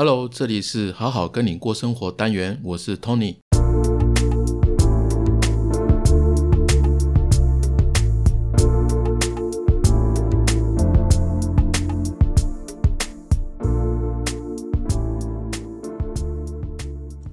Hello，这里是好好跟你过生活单元，我是 Tony。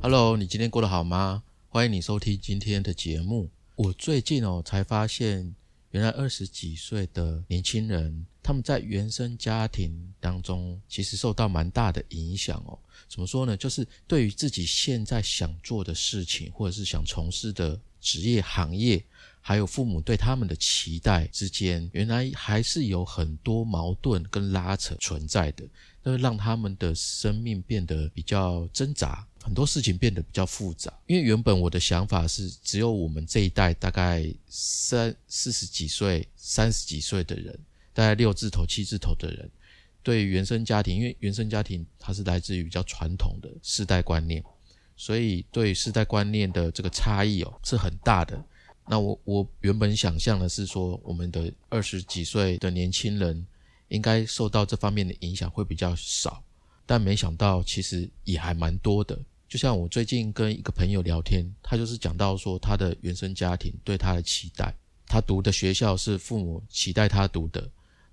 Hello，你今天过得好吗？欢迎你收听今天的节目。我最近哦才发现，原来二十几岁的年轻人。他们在原生家庭当中，其实受到蛮大的影响哦。怎么说呢？就是对于自己现在想做的事情，或者是想从事的职业行业，还有父母对他们的期待之间，原来还是有很多矛盾跟拉扯存在的，那会让他们的生命变得比较挣扎，很多事情变得比较复杂。因为原本我的想法是，只有我们这一代大概三四十几岁、三十几岁的人。大概六字头、七字头的人，对原生家庭，因为原生家庭它是来自于比较传统的世代观念，所以对世代观念的这个差异哦是很大的。那我我原本想象的是说，我们的二十几岁的年轻人应该受到这方面的影响会比较少，但没想到其实也还蛮多的。就像我最近跟一个朋友聊天，他就是讲到说他的原生家庭对他的期待，他读的学校是父母期待他读的。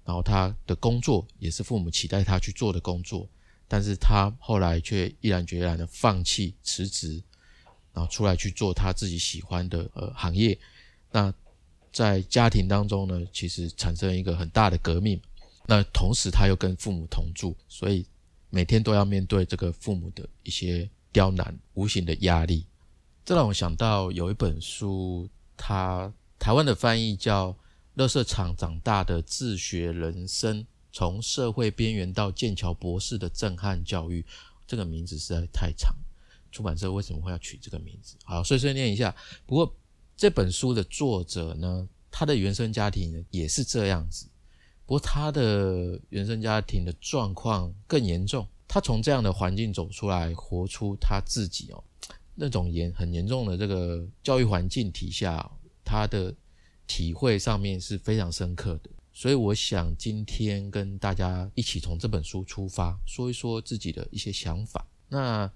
然后他的工作也是父母期待他去做的工作，但是他后来却毅然决然的放弃辞职，然后出来去做他自己喜欢的呃行业。那在家庭当中呢，其实产生一个很大的革命。那同时他又跟父母同住，所以每天都要面对这个父母的一些刁难、无形的压力。这让我想到有一本书，它台湾的翻译叫。乐色场长大的自学人生，从社会边缘到剑桥博士的震撼教育，这个名字实在太长。出版社为什么会要取这个名字？好，碎碎念一下。不过这本书的作者呢，他的原生家庭也是这样子。不过他的原生家庭的状况更严重。他从这样的环境走出来，活出他自己哦。那种严很严重的这个教育环境底下，他的。体会上面是非常深刻的，所以我想今天跟大家一起从这本书出发，说一说自己的一些想法。那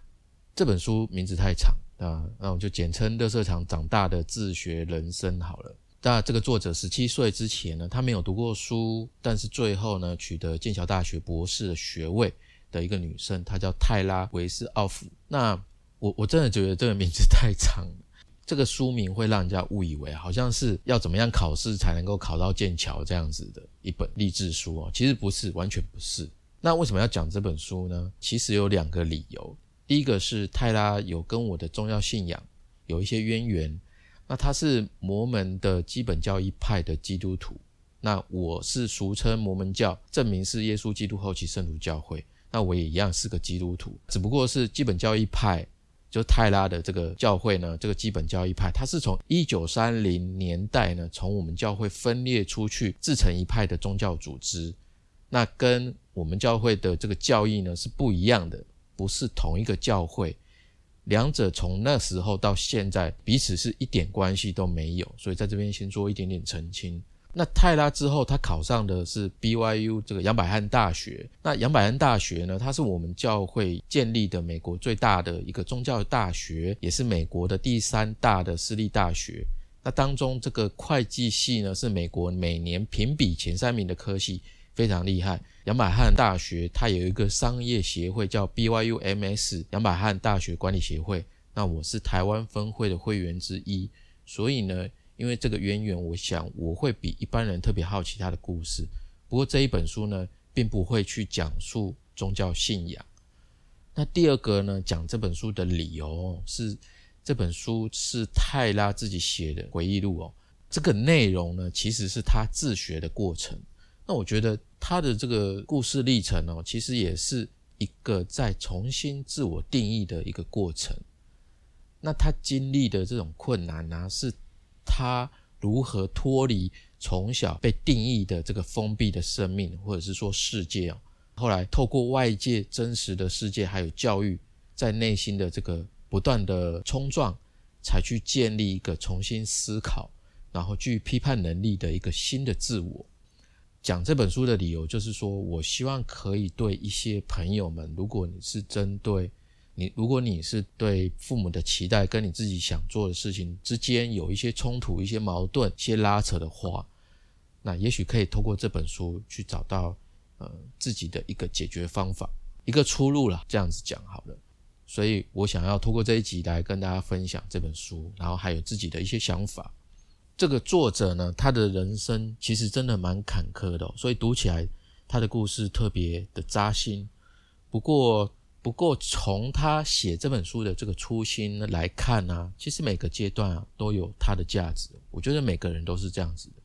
这本书名字太长啊，那我就简称《乐色场长大的自学人生》好了。那这个作者十七岁之前呢，他没有读过书，但是最后呢，取得剑桥大学博士的学位的一个女生，她叫泰拉维斯奥夫。那我我真的觉得这个名字太长了。这个书名会让人家误以为好像是要怎么样考试才能够考到剑桥这样子的一本励志书哦，其实不是，完全不是。那为什么要讲这本书呢？其实有两个理由。第一个是泰拉有跟我的宗教信仰有一些渊源，那他是摩门的基本教义派的基督徒，那我是俗称摩门教，证明是耶稣基督后期圣徒教会，那我也一样是个基督徒，只不过是基本教义派。就泰拉的这个教会呢，这个基本教义派，它是从一九三零年代呢，从我们教会分裂出去，自成一派的宗教组织。那跟我们教会的这个教义呢是不一样的，不是同一个教会。两者从那时候到现在，彼此是一点关系都没有。所以在这边先做一点点澄清。那泰拉之后，他考上的是 BYU 这个杨百翰大学。那杨百翰大学呢，它是我们教会建立的美国最大的一个宗教大学，也是美国的第三大的私立大学。那当中这个会计系呢，是美国每年评比前三名的科系，非常厉害。杨百翰大学它有一个商业协会叫 BYUMS 杨百翰大学管理协会。那我是台湾分会的会员之一，所以呢。因为这个渊源，我想我会比一般人特别好奇他的故事。不过这一本书呢，并不会去讲述宗教信仰。那第二个呢，讲这本书的理由是，这本书是泰拉自己写的回忆录哦。这个内容呢，其实是他自学的过程。那我觉得他的这个故事历程哦，其实也是一个在重新自我定义的一个过程。那他经历的这种困难呢，是。他如何脱离从小被定义的这个封闭的生命，或者是说世界哦？后来透过外界真实的世界，还有教育，在内心的这个不断的冲撞，才去建立一个重新思考，然后具批判能力的一个新的自我。讲这本书的理由，就是说我希望可以对一些朋友们，如果你是针对你，如果你是对父母的期待跟你自己想做的事情之间有一些冲突、一些矛盾、一些拉扯的话，那也许可以透过这本书去找到呃自己的一个解决方法、一个出路了。这样子讲好了。所以我想要通过这一集来跟大家分享这本书，然后还有自己的一些想法。这个作者呢，他的人生其实真的蛮坎坷的，所以读起来他的故事特别的扎心。不过，不过从他写这本书的这个初心来看呢，其实每个阶段啊都有它的价值。我觉得每个人都是这样子的，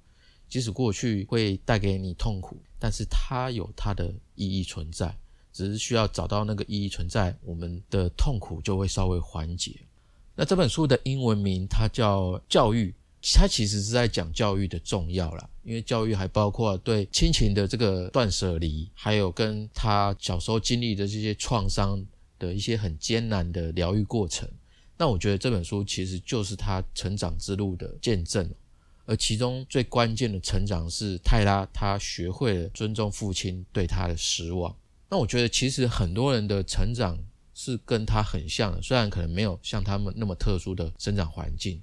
即使过去会带给你痛苦，但是它有它的意义存在。只是需要找到那个意义存在，我们的痛苦就会稍微缓解。那这本书的英文名它叫《教育》，他其实是在讲教育的重要啦，因为教育还包括对亲情的这个断舍离，还有跟他小时候经历的这些创伤的一些很艰难的疗愈过程。那我觉得这本书其实就是他成长之路的见证，而其中最关键的成长是泰拉，他学会了尊重父亲对他的失望。那我觉得其实很多人的成长是跟他很像的，虽然可能没有像他们那么特殊的生长环境。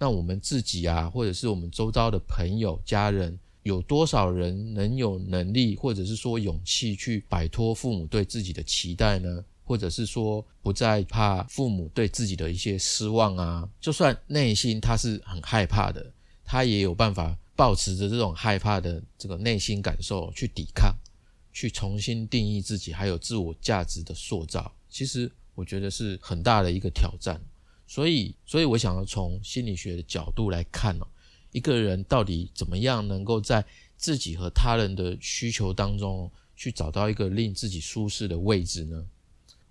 那我们自己啊，或者是我们周遭的朋友、家人，有多少人能有能力，或者是说勇气去摆脱父母对自己的期待呢？或者是说不再怕父母对自己的一些失望啊？就算内心他是很害怕的，他也有办法保持着这种害怕的这个内心感受去抵抗。去重新定义自己，还有自我价值的塑造，其实我觉得是很大的一个挑战。所以，所以我想要从心理学的角度来看哦，一个人到底怎么样能够在自己和他人的需求当中去找到一个令自己舒适的位置呢？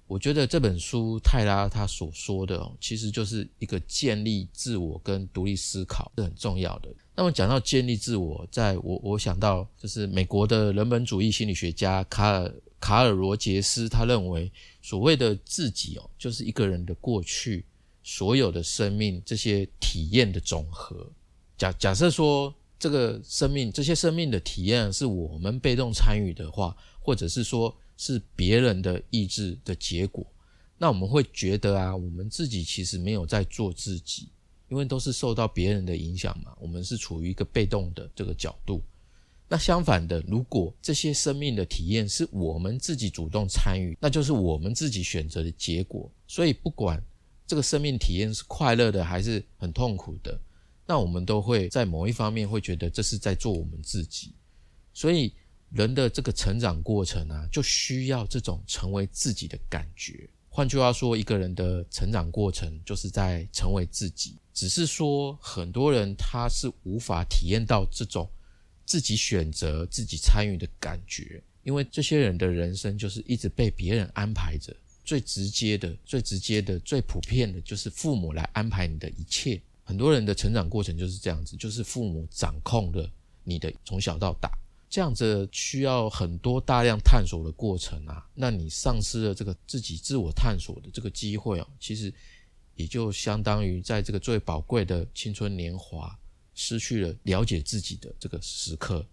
我觉得这本书泰拉他所说的，其实就是一个建立自我跟独立思考是很重要的。那么讲到建立自我，在我我想到就是美国的人本主义心理学家卡尔卡尔罗杰斯，他认为所谓的自己哦，就是一个人的过去所有的生命这些体验的总和。假假设说这个生命这些生命的体验是我们被动参与的话，或者是说。是别人的意志的结果，那我们会觉得啊，我们自己其实没有在做自己，因为都是受到别人的影响嘛。我们是处于一个被动的这个角度。那相反的，如果这些生命的体验是我们自己主动参与，那就是我们自己选择的结果。所以不管这个生命体验是快乐的还是很痛苦的，那我们都会在某一方面会觉得这是在做我们自己。所以。人的这个成长过程啊，就需要这种成为自己的感觉。换句话说，一个人的成长过程就是在成为自己。只是说，很多人他是无法体验到这种自己选择、自己参与的感觉，因为这些人的人生就是一直被别人安排着。最直接的、最直接的、最普遍的，就是父母来安排你的一切。很多人的成长过程就是这样子，就是父母掌控了你的从小到大。这样子需要很多大量探索的过程啊，那你丧失了这个自己自我探索的这个机会哦，其实也就相当于在这个最宝贵的青春年华失去了了解自己的这个时刻。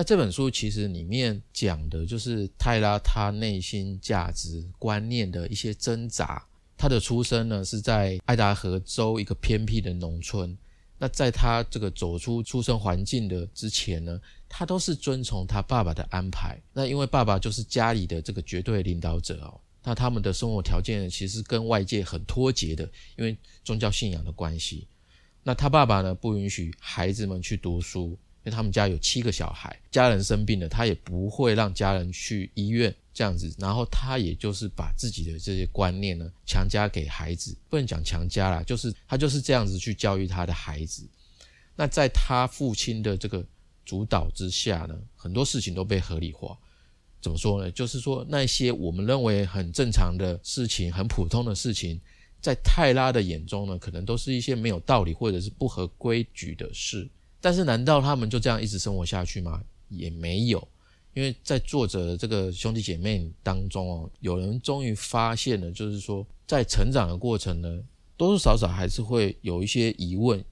那这本书其实里面讲的就是泰拉他内心价值观念的一些挣扎。他的出生呢是在爱达荷州一个偏僻的农村。那在他这个走出出生环境的之前呢，他都是遵从他爸爸的安排。那因为爸爸就是家里的这个绝对领导者哦，那他们的生活条件其实跟外界很脱节的，因为宗教信仰的关系。那他爸爸呢，不允许孩子们去读书。因为他们家有七个小孩，家人生病了，他也不会让家人去医院这样子。然后他也就是把自己的这些观念呢强加给孩子，不能讲强加啦，就是他就是这样子去教育他的孩子。那在他父亲的这个主导之下呢，很多事情都被合理化。怎么说呢？就是说那些我们认为很正常的事情、很普通的事情，在泰拉的眼中呢，可能都是一些没有道理或者是不合规矩的事。但是，难道他们就这样一直生活下去吗？也没有，因为在作者的这个兄弟姐妹当中哦，有人终于发现了，就是说，在成长的过程呢，多多少少还是会有一些疑问，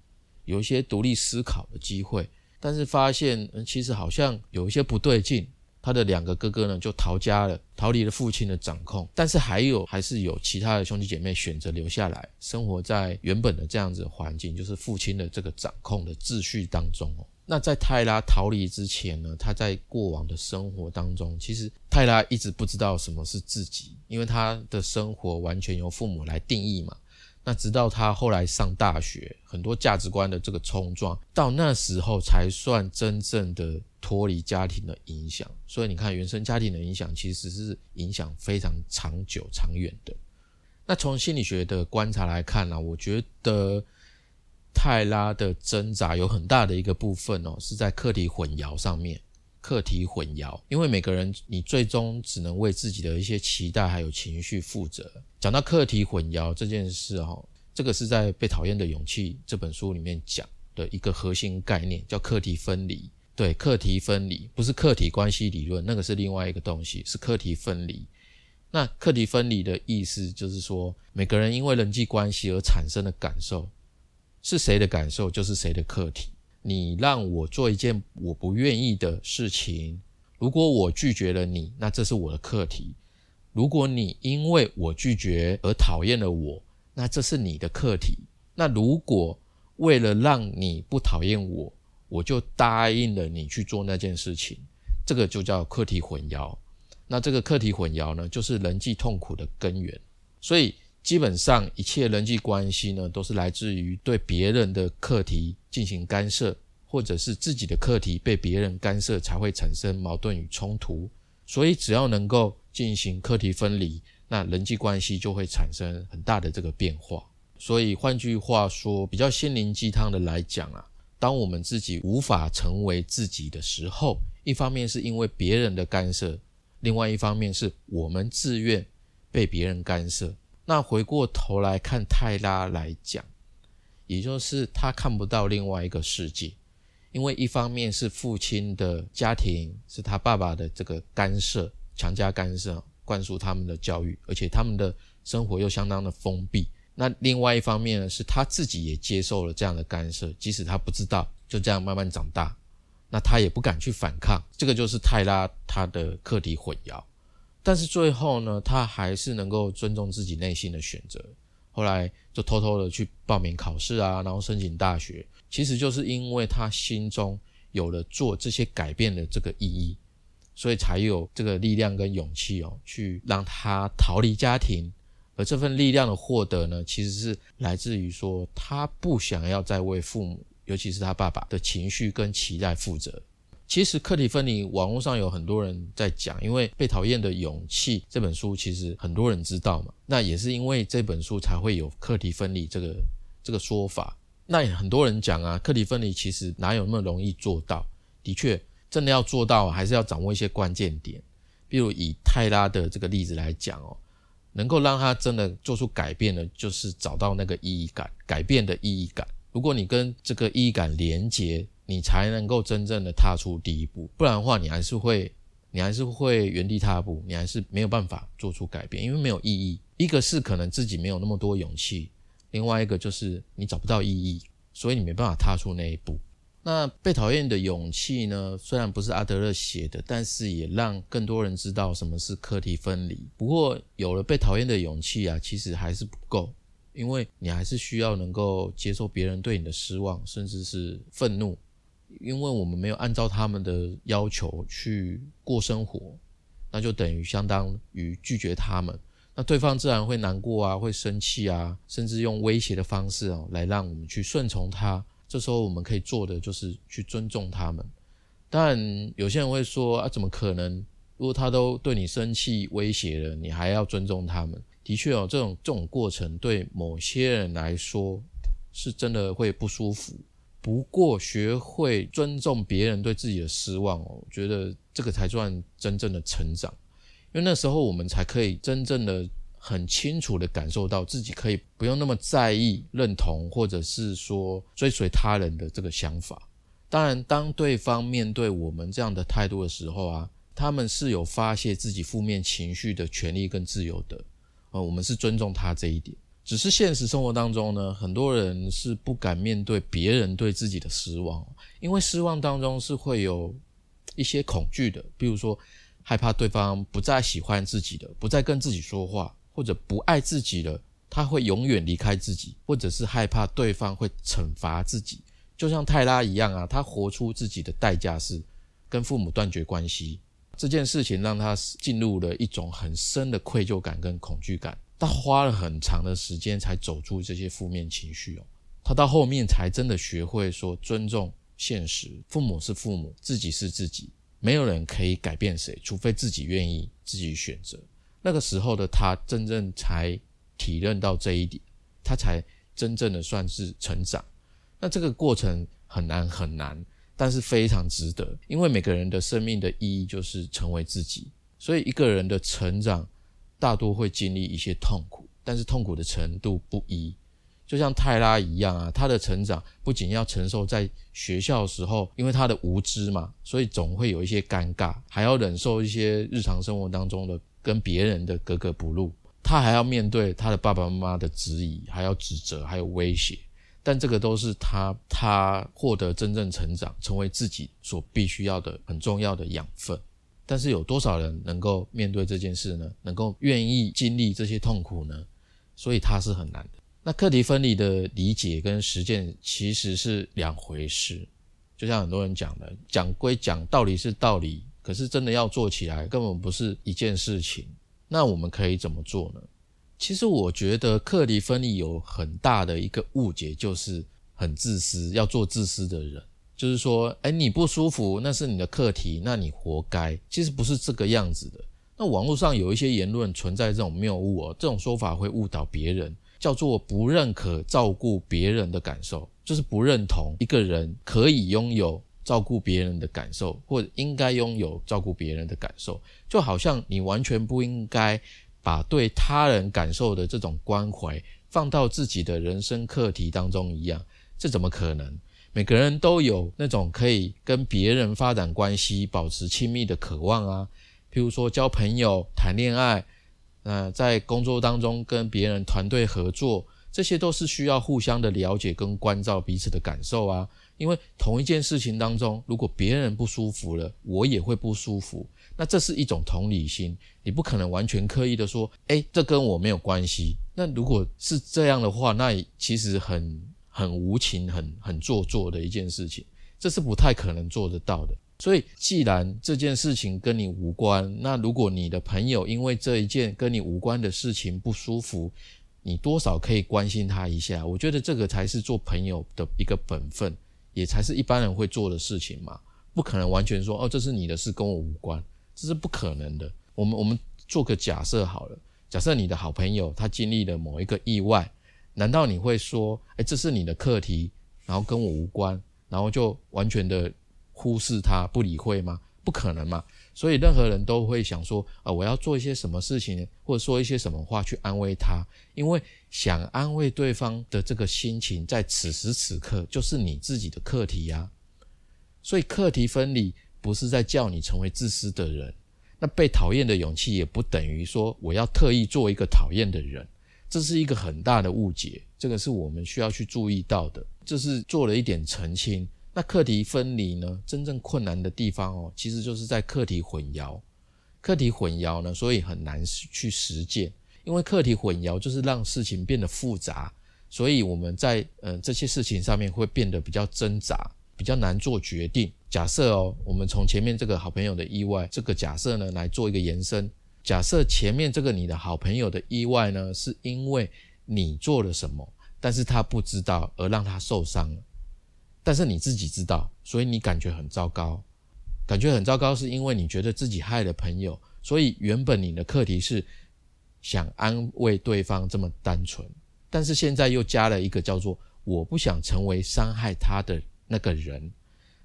有一些独立思考的机会。但是发现其实好像有一些不对劲。他的两个哥哥呢，就逃家了，逃离了父亲的掌控。但是还有，还是有其他的兄弟姐妹选择留下来，生活在原本的这样子环境，就是父亲的这个掌控的秩序当中哦。那在泰拉逃离之前呢，他在过往的生活当中，其实泰拉一直不知道什么是自己，因为他的生活完全由父母来定义嘛。那直到他后来上大学，很多价值观的这个冲撞，到那时候才算真正的脱离家庭的影响。所以你看，原生家庭的影响其实是影响非常长久、长远的。那从心理学的观察来看呢，我觉得泰拉的挣扎有很大的一个部分哦，是在课题混淆上面。课题混淆，因为每个人你最终只能为自己的一些期待还有情绪负责。讲到课题混淆这件事哈，这个是在《被讨厌的勇气》这本书里面讲的一个核心概念，叫课题分离。对，课题分离不是课题关系理论，那个是另外一个东西，是课题分离。那课题分离的意思就是说，每个人因为人际关系而产生的感受，是谁的感受就是谁的课题。你让我做一件我不愿意的事情，如果我拒绝了你，那这是我的课题；如果你因为我拒绝而讨厌了我，那这是你的课题。那如果为了让你不讨厌我，我就答应了你去做那件事情，这个就叫课题混淆。那这个课题混淆呢，就是人际痛苦的根源。所以。基本上一切人际关系呢，都是来自于对别人的课题进行干涉，或者是自己的课题被别人干涉，才会产生矛盾与冲突。所以只要能够进行课题分离，那人际关系就会产生很大的这个变化。所以换句话说，比较心灵鸡汤的来讲啊，当我们自己无法成为自己的时候，一方面是因为别人的干涉，另外一方面是我们自愿被别人干涉。那回过头来看泰拉来讲，也就是他看不到另外一个世界，因为一方面是父亲的家庭是他爸爸的这个干涉、强加干涉，灌输他们的教育，而且他们的生活又相当的封闭。那另外一方面呢，是他自己也接受了这样的干涉，即使他不知道，就这样慢慢长大，那他也不敢去反抗。这个就是泰拉他的课题混淆。但是最后呢，他还是能够尊重自己内心的选择。后来就偷偷的去报名考试啊，然后申请大学。其实就是因为他心中有了做这些改变的这个意义，所以才有这个力量跟勇气哦，去让他逃离家庭。而这份力量的获得呢，其实是来自于说他不想要再为父母，尤其是他爸爸的情绪跟期待负责。其实课题分离，网络上有很多人在讲，因为《被讨厌的勇气》这本书，其实很多人知道嘛。那也是因为这本书才会有课题分离这个这个说法。那很多人讲啊，课题分离其实哪有那么容易做到？的确，真的要做到，还是要掌握一些关键点。比如以泰拉的这个例子来讲哦，能够让他真的做出改变的，就是找到那个意义感，改变的意义感。如果你跟这个意义感连接，你才能够真正的踏出第一步，不然的话，你还是会，你还是会原地踏步，你还是没有办法做出改变，因为没有意义。一个是可能自己没有那么多勇气，另外一个就是你找不到意义，所以你没办法踏出那一步。那被讨厌的勇气呢？虽然不是阿德勒写的，但是也让更多人知道什么是课题分离。不过有了被讨厌的勇气啊，其实还是不够，因为你还是需要能够接受别人对你的失望，甚至是愤怒。因为我们没有按照他们的要求去过生活，那就等于相当于拒绝他们。那对方自然会难过啊，会生气啊，甚至用威胁的方式哦来让我们去顺从他。这时候我们可以做的就是去尊重他们。当然，有些人会说啊，怎么可能？如果他都对你生气威胁了，你还要尊重他们？的确哦，这种这种过程对某些人来说是真的会不舒服。不过，学会尊重别人对自己的失望哦，我觉得这个才算真正的成长。因为那时候我们才可以真正的、很清楚的感受到自己可以不用那么在意认同，或者是说追随他人的这个想法。当然，当对方面对我们这样的态度的时候啊，他们是有发泄自己负面情绪的权利跟自由的。呃，我们是尊重他这一点。只是现实生活当中呢，很多人是不敢面对别人对自己的失望，因为失望当中是会有一些恐惧的，比如说害怕对方不再喜欢自己的，不再跟自己说话，或者不爱自己了，他会永远离开自己，或者是害怕对方会惩罚自己，就像泰拉一样啊，他活出自己的代价是跟父母断绝关系，这件事情让他进入了一种很深的愧疚感跟恐惧感。他花了很长的时间才走出这些负面情绪哦，他到后面才真的学会说尊重现实，父母是父母，自己是自己，没有人可以改变谁，除非自己愿意自己选择。那个时候的他真正才体认到这一点，他才真正的算是成长。那这个过程很难很难，但是非常值得，因为每个人的生命的意义就是成为自己，所以一个人的成长。大多会经历一些痛苦，但是痛苦的程度不一。就像泰拉一样啊，他的成长不仅要承受在学校时候，因为他的无知嘛，所以总会有一些尴尬，还要忍受一些日常生活当中的跟别人的格格不入。他还要面对他的爸爸妈妈的质疑，还要指责，还有威胁。但这个都是他他获得真正成长、成为自己所必须要的很重要的养分。但是有多少人能够面对这件事呢？能够愿意经历这些痛苦呢？所以它是很难的。那课题分离的理解跟实践其实是两回事。就像很多人讲的，讲归讲，道理是道理，可是真的要做起来，根本不是一件事情。那我们可以怎么做呢？其实我觉得课题分离有很大的一个误解，就是很自私，要做自私的人。就是说，哎，你不舒服，那是你的课题，那你活该。其实不是这个样子的。那网络上有一些言论存在这种谬误哦，这种说法会误导别人，叫做不认可照顾别人的感受，就是不认同一个人可以拥有照顾别人的感受，或者应该拥有照顾别人的感受，就好像你完全不应该把对他人感受的这种关怀放到自己的人生课题当中一样，这怎么可能？每个人都有那种可以跟别人发展关系、保持亲密的渴望啊，譬如说交朋友、谈恋爱，呃，在工作当中跟别人团队合作，这些都是需要互相的了解跟关照彼此的感受啊。因为同一件事情当中，如果别人不舒服了，我也会不舒服，那这是一种同理心，你不可能完全刻意的说，哎，这跟我没有关系。那如果是这样的话，那其实很。很无情、很很做作的一件事情，这是不太可能做得到的。所以，既然这件事情跟你无关，那如果你的朋友因为这一件跟你无关的事情不舒服，你多少可以关心他一下。我觉得这个才是做朋友的一个本分，也才是一般人会做的事情嘛。不可能完全说哦，这是你的事，跟我无关，这是不可能的。我们我们做个假设好了，假设你的好朋友他经历了某一个意外。难道你会说，哎，这是你的课题，然后跟我无关，然后就完全的忽视他，不理会吗？不可能嘛。所以任何人都会想说，啊，我要做一些什么事情，或者说一些什么话去安慰他，因为想安慰对方的这个心情，在此时此刻就是你自己的课题呀。所以课题分离不是在叫你成为自私的人，那被讨厌的勇气也不等于说我要特意做一个讨厌的人。这是一个很大的误解，这个是我们需要去注意到的。这是做了一点澄清。那课题分离呢？真正困难的地方哦，其实就是在课题混淆。课题混淆呢，所以很难去实践。因为课题混淆就是让事情变得复杂，所以我们在呃这些事情上面会变得比较挣扎，比较难做决定。假设哦，我们从前面这个好朋友的意外这个假设呢，来做一个延伸。假设前面这个你的好朋友的意外呢，是因为你做了什么，但是他不知道而让他受伤了，但是你自己知道，所以你感觉很糟糕，感觉很糟糕，是因为你觉得自己害了朋友，所以原本你的课题是想安慰对方这么单纯，但是现在又加了一个叫做我不想成为伤害他的那个人，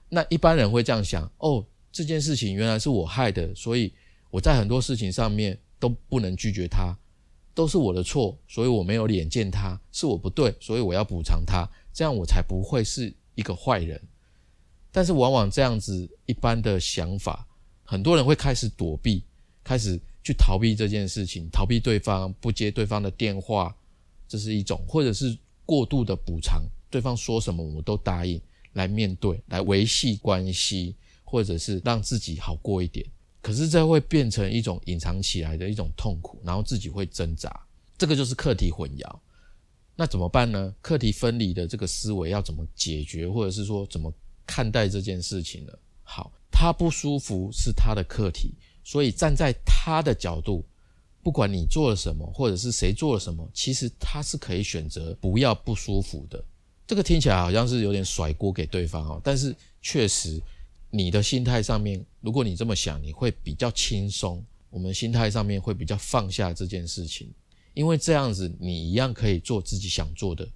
那一般人会这样想，哦，这件事情原来是我害的，所以。我在很多事情上面都不能拒绝他，都是我的错，所以我没有脸见他，是我不对，所以我要补偿他，这样我才不会是一个坏人。但是往往这样子一般的想法，很多人会开始躲避，开始去逃避这件事情，逃避对方，不接对方的电话，这是一种，或者是过度的补偿，对方说什么我都答应来面对，来维系关系，或者是让自己好过一点。可是这会变成一种隐藏起来的一种痛苦，然后自己会挣扎，这个就是课题混淆。那怎么办呢？课题分离的这个思维要怎么解决，或者是说怎么看待这件事情呢？好，他不舒服是他的课题，所以站在他的角度，不管你做了什么，或者是谁做了什么，其实他是可以选择不要不舒服的。这个听起来好像是有点甩锅给对方哦，但是确实。你的心态上面，如果你这么想，你会比较轻松。我们心态上面会比较放下这件事情，因为这样子你一样可以做自己想做的，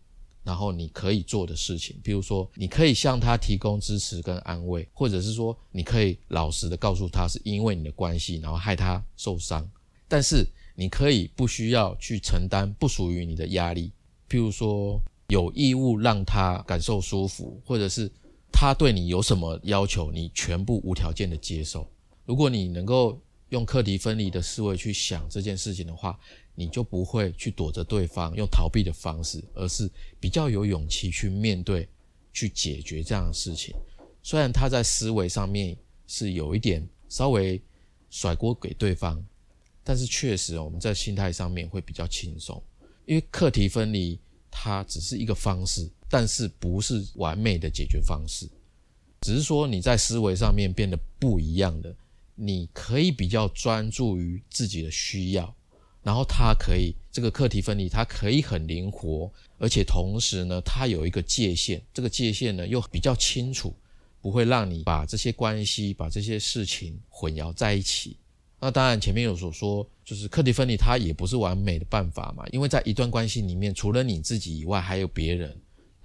然后你可以做的事情。比如说，你可以向他提供支持跟安慰，或者是说，你可以老实的告诉他是因为你的关系，然后害他受伤。但是你可以不需要去承担不属于你的压力，譬如说有义务让他感受舒服，或者是。他对你有什么要求，你全部无条件的接受。如果你能够用课题分离的思维去想这件事情的话，你就不会去躲着对方，用逃避的方式，而是比较有勇气去面对、去解决这样的事情。虽然他在思维上面是有一点稍微甩锅给对方，但是确实我们在心态上面会比较轻松，因为课题分离它只是一个方式。但是不是完美的解决方式，只是说你在思维上面变得不一样的，你可以比较专注于自己的需要，然后它可以这个课题分离，它可以很灵活，而且同时呢，它有一个界限，这个界限呢又比较清楚，不会让你把这些关系、把这些事情混淆在一起。那当然前面有所说，就是课题分离它也不是完美的办法嘛，因为在一段关系里面，除了你自己以外，还有别人。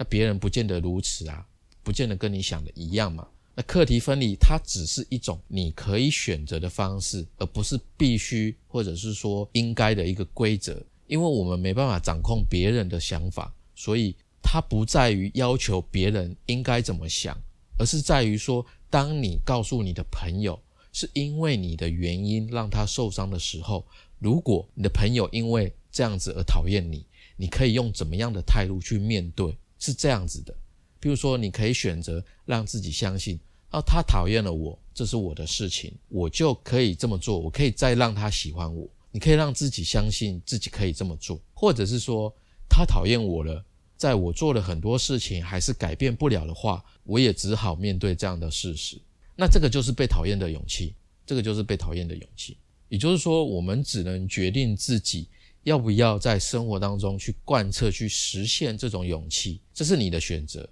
那别人不见得如此啊，不见得跟你想的一样嘛。那课题分离它只是一种你可以选择的方式，而不是必须或者是说应该的一个规则。因为我们没办法掌控别人的想法，所以它不在于要求别人应该怎么想，而是在于说，当你告诉你的朋友是因为你的原因让他受伤的时候，如果你的朋友因为这样子而讨厌你，你可以用怎么样的态度去面对？是这样子的，比如说，你可以选择让自己相信，哦，他讨厌了我，这是我的事情，我就可以这么做，我可以再让他喜欢我。你可以让自己相信自己可以这么做，或者是说，他讨厌我了，在我做了很多事情还是改变不了的话，我也只好面对这样的事实。那这个就是被讨厌的勇气，这个就是被讨厌的勇气。也就是说，我们只能决定自己。要不要在生活当中去贯彻、去实现这种勇气，这是你的选择。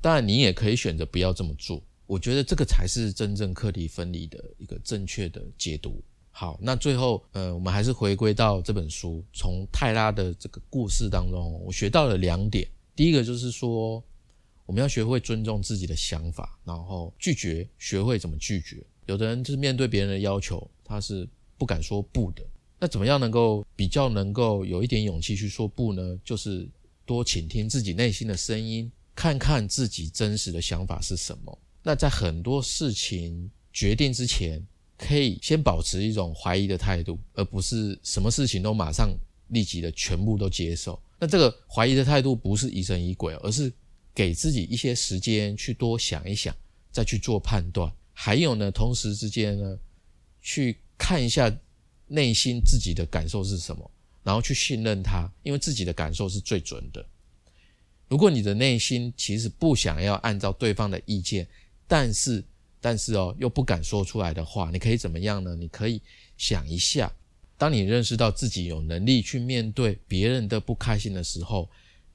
当然，你也可以选择不要这么做。我觉得这个才是真正课题分离的一个正确的解读。好，那最后，呃，我们还是回归到这本书，从泰拉的这个故事当中，我学到了两点。第一个就是说，我们要学会尊重自己的想法，然后拒绝，学会怎么拒绝。有的人就是面对别人的要求，他是不敢说不的。那怎么样能够比较能够有一点勇气去说不呢？就是多倾听自己内心的声音，看看自己真实的想法是什么。那在很多事情决定之前，可以先保持一种怀疑的态度，而不是什么事情都马上立即的全部都接受。那这个怀疑的态度不是疑神疑鬼，而是给自己一些时间去多想一想，再去做判断。还有呢，同时之间呢，去看一下。内心自己的感受是什么，然后去信任他，因为自己的感受是最准的。如果你的内心其实不想要按照对方的意见，但是但是哦又不敢说出来的话，你可以怎么样呢？你可以想一下，当你认识到自己有能力去面对别人的不开心的时候，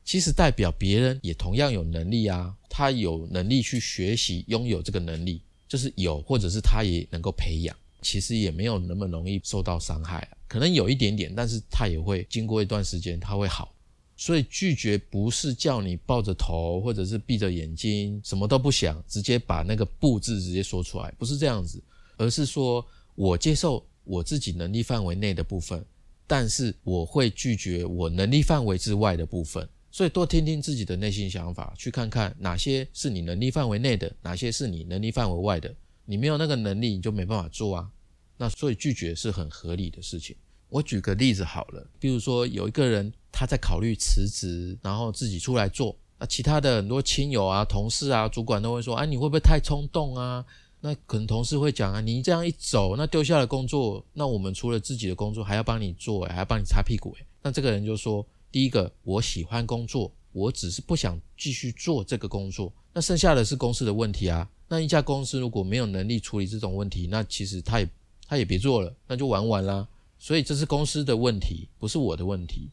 其实代表别人也同样有能力啊，他有能力去学习，拥有这个能力，就是有，或者是他也能够培养。其实也没有那么容易受到伤害，可能有一点点，但是它也会经过一段时间，它会好。所以拒绝不是叫你抱着头，或者是闭着眼睛，什么都不想，直接把那个不字直接说出来，不是这样子，而是说我接受我自己能力范围内的部分，但是我会拒绝我能力范围之外的部分。所以多听听自己的内心想法，去看看哪些是你能力范围内的，哪些是你能力范围外的。你没有那个能力，你就没办法做啊。那所以拒绝是很合理的事情。我举个例子好了，比如说有一个人他在考虑辞职，然后自己出来做。那其他的很多亲友啊、同事啊、主管都会说：“啊，你会不会太冲动啊？”那可能同事会讲啊：“你这样一走，那丢下了工作，那我们除了自己的工作，还要帮你做，还要帮你擦屁股。”哎，那这个人就说：“第一个，我喜欢工作，我只是不想继续做这个工作。那剩下的是公司的问题啊。那一家公司如果没有能力处理这种问题，那其实他也他也别做了，那就玩完啦。所以这是公司的问题，不是我的问题。”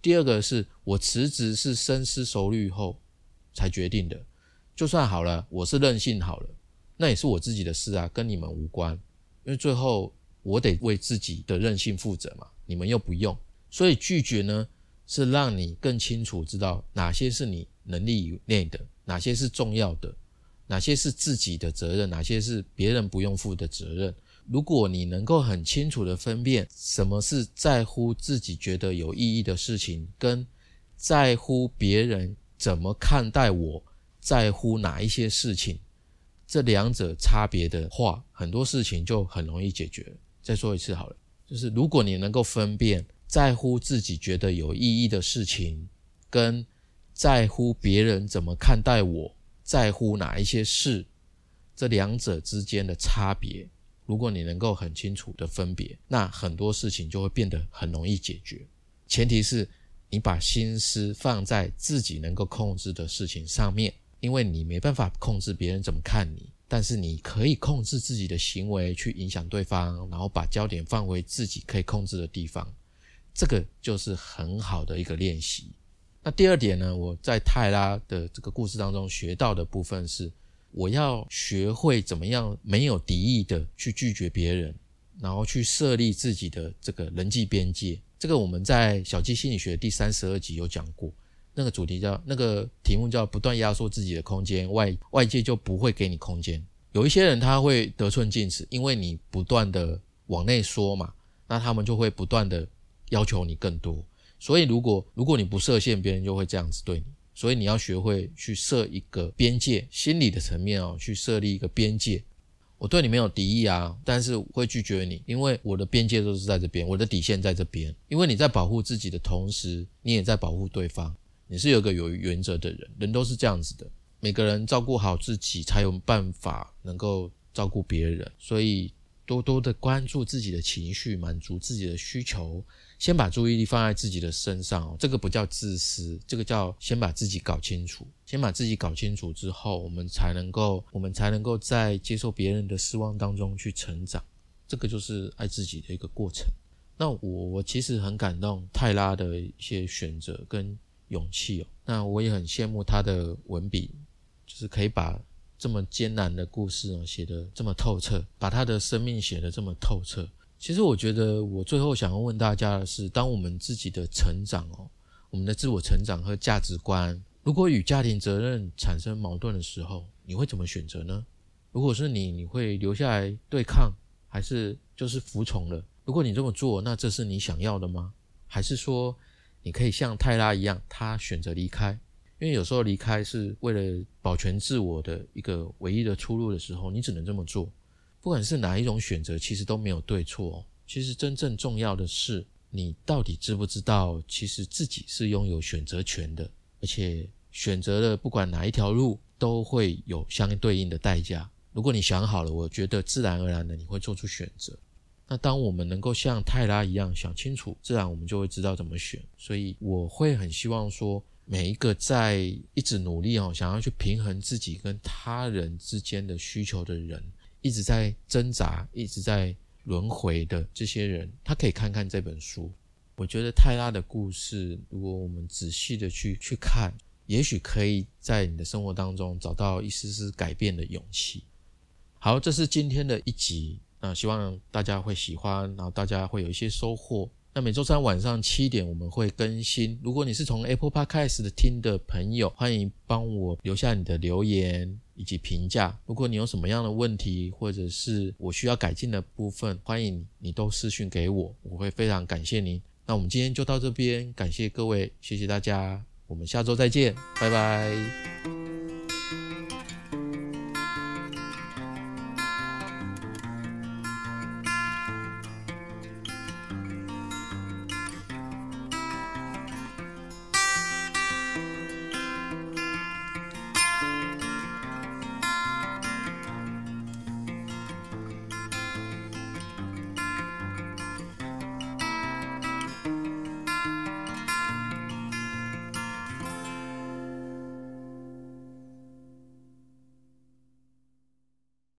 第二个是我辞职是深思熟虑后才决定的，就算好了，我是任性好了，那也是我自己的事啊，跟你们无关。因为最后我得为自己的任性负责嘛，你们又不用，所以拒绝呢是让你更清楚知道哪些是你能力以内的，哪些是重要的，哪些是自己的责任，哪些是别人不用负的责任。如果你能够很清楚的分辨什么是在乎自己觉得有意义的事情，跟在乎别人怎么看待我，在乎哪一些事情，这两者差别的话，很多事情就很容易解决。再说一次好了，就是如果你能够分辨在乎自己觉得有意义的事情，跟在乎别人怎么看待我，在乎哪一些事，这两者之间的差别。如果你能够很清楚的分别，那很多事情就会变得很容易解决。前提是你把心思放在自己能够控制的事情上面，因为你没办法控制别人怎么看你，但是你可以控制自己的行为去影响对方，然后把焦点放回自己可以控制的地方，这个就是很好的一个练习。那第二点呢，我在泰拉的这个故事当中学到的部分是。我要学会怎么样没有敌意的去拒绝别人，然后去设立自己的这个人际边界。这个我们在小鸡心理学第三十二集有讲过，那个主题叫那个题目叫不断压缩自己的空间，外外界就不会给你空间。有一些人他会得寸进尺，因为你不断的往内缩嘛，那他们就会不断的要求你更多。所以如果如果你不设限，别人就会这样子对你。所以你要学会去设一个边界，心理的层面哦，去设立一个边界。我对你没有敌意啊，但是会拒绝你，因为我的边界都是在这边，我的底线在这边。因为你在保护自己的同时，你也在保护对方。你是有个有原则的人，人都是这样子的。每个人照顾好自己，才有办法能够照顾别人。所以多多的关注自己的情绪，满足自己的需求。先把注意力放在自己的身上哦，这个不叫自私，这个叫先把自己搞清楚。先把自己搞清楚之后，我们才能够，我们才能够在接受别人的失望当中去成长。这个就是爱自己的一个过程。那我我其实很感动泰拉的一些选择跟勇气哦。那我也很羡慕他的文笔，就是可以把这么艰难的故事哦写得这么透彻，把他的生命写得这么透彻。其实我觉得，我最后想要问大家的是：当我们自己的成长哦，我们的自我成长和价值观，如果与家庭责任产生矛盾的时候，你会怎么选择呢？如果是你，你会留下来对抗，还是就是服从了？如果你这么做，那这是你想要的吗？还是说，你可以像泰拉一样，他选择离开？因为有时候离开是为了保全自我的一个唯一的出路的时候，你只能这么做。不管是哪一种选择，其实都没有对错。其实真正重要的是，你到底知不知道，其实自己是拥有选择权的，而且选择了不管哪一条路，都会有相对应的代价。如果你想好了，我觉得自然而然的你会做出选择。那当我们能够像泰拉一样想清楚，自然我们就会知道怎么选。所以我会很希望说，每一个在一直努力哦，想要去平衡自己跟他人之间的需求的人。一直在挣扎、一直在轮回的这些人，他可以看看这本书。我觉得泰拉的故事，如果我们仔细的去去看，也许可以在你的生活当中找到一丝丝改变的勇气。好，这是今天的一集，那希望大家会喜欢，然后大家会有一些收获。那每周三晚上七点我们会更新。如果你是从 Apple Podcast 的听的朋友，欢迎帮我留下你的留言以及评价。如果你有什么样的问题，或者是我需要改进的部分，欢迎你都私讯给我，我会非常感谢您。那我们今天就到这边，感谢各位，谢谢大家，我们下周再见，拜拜。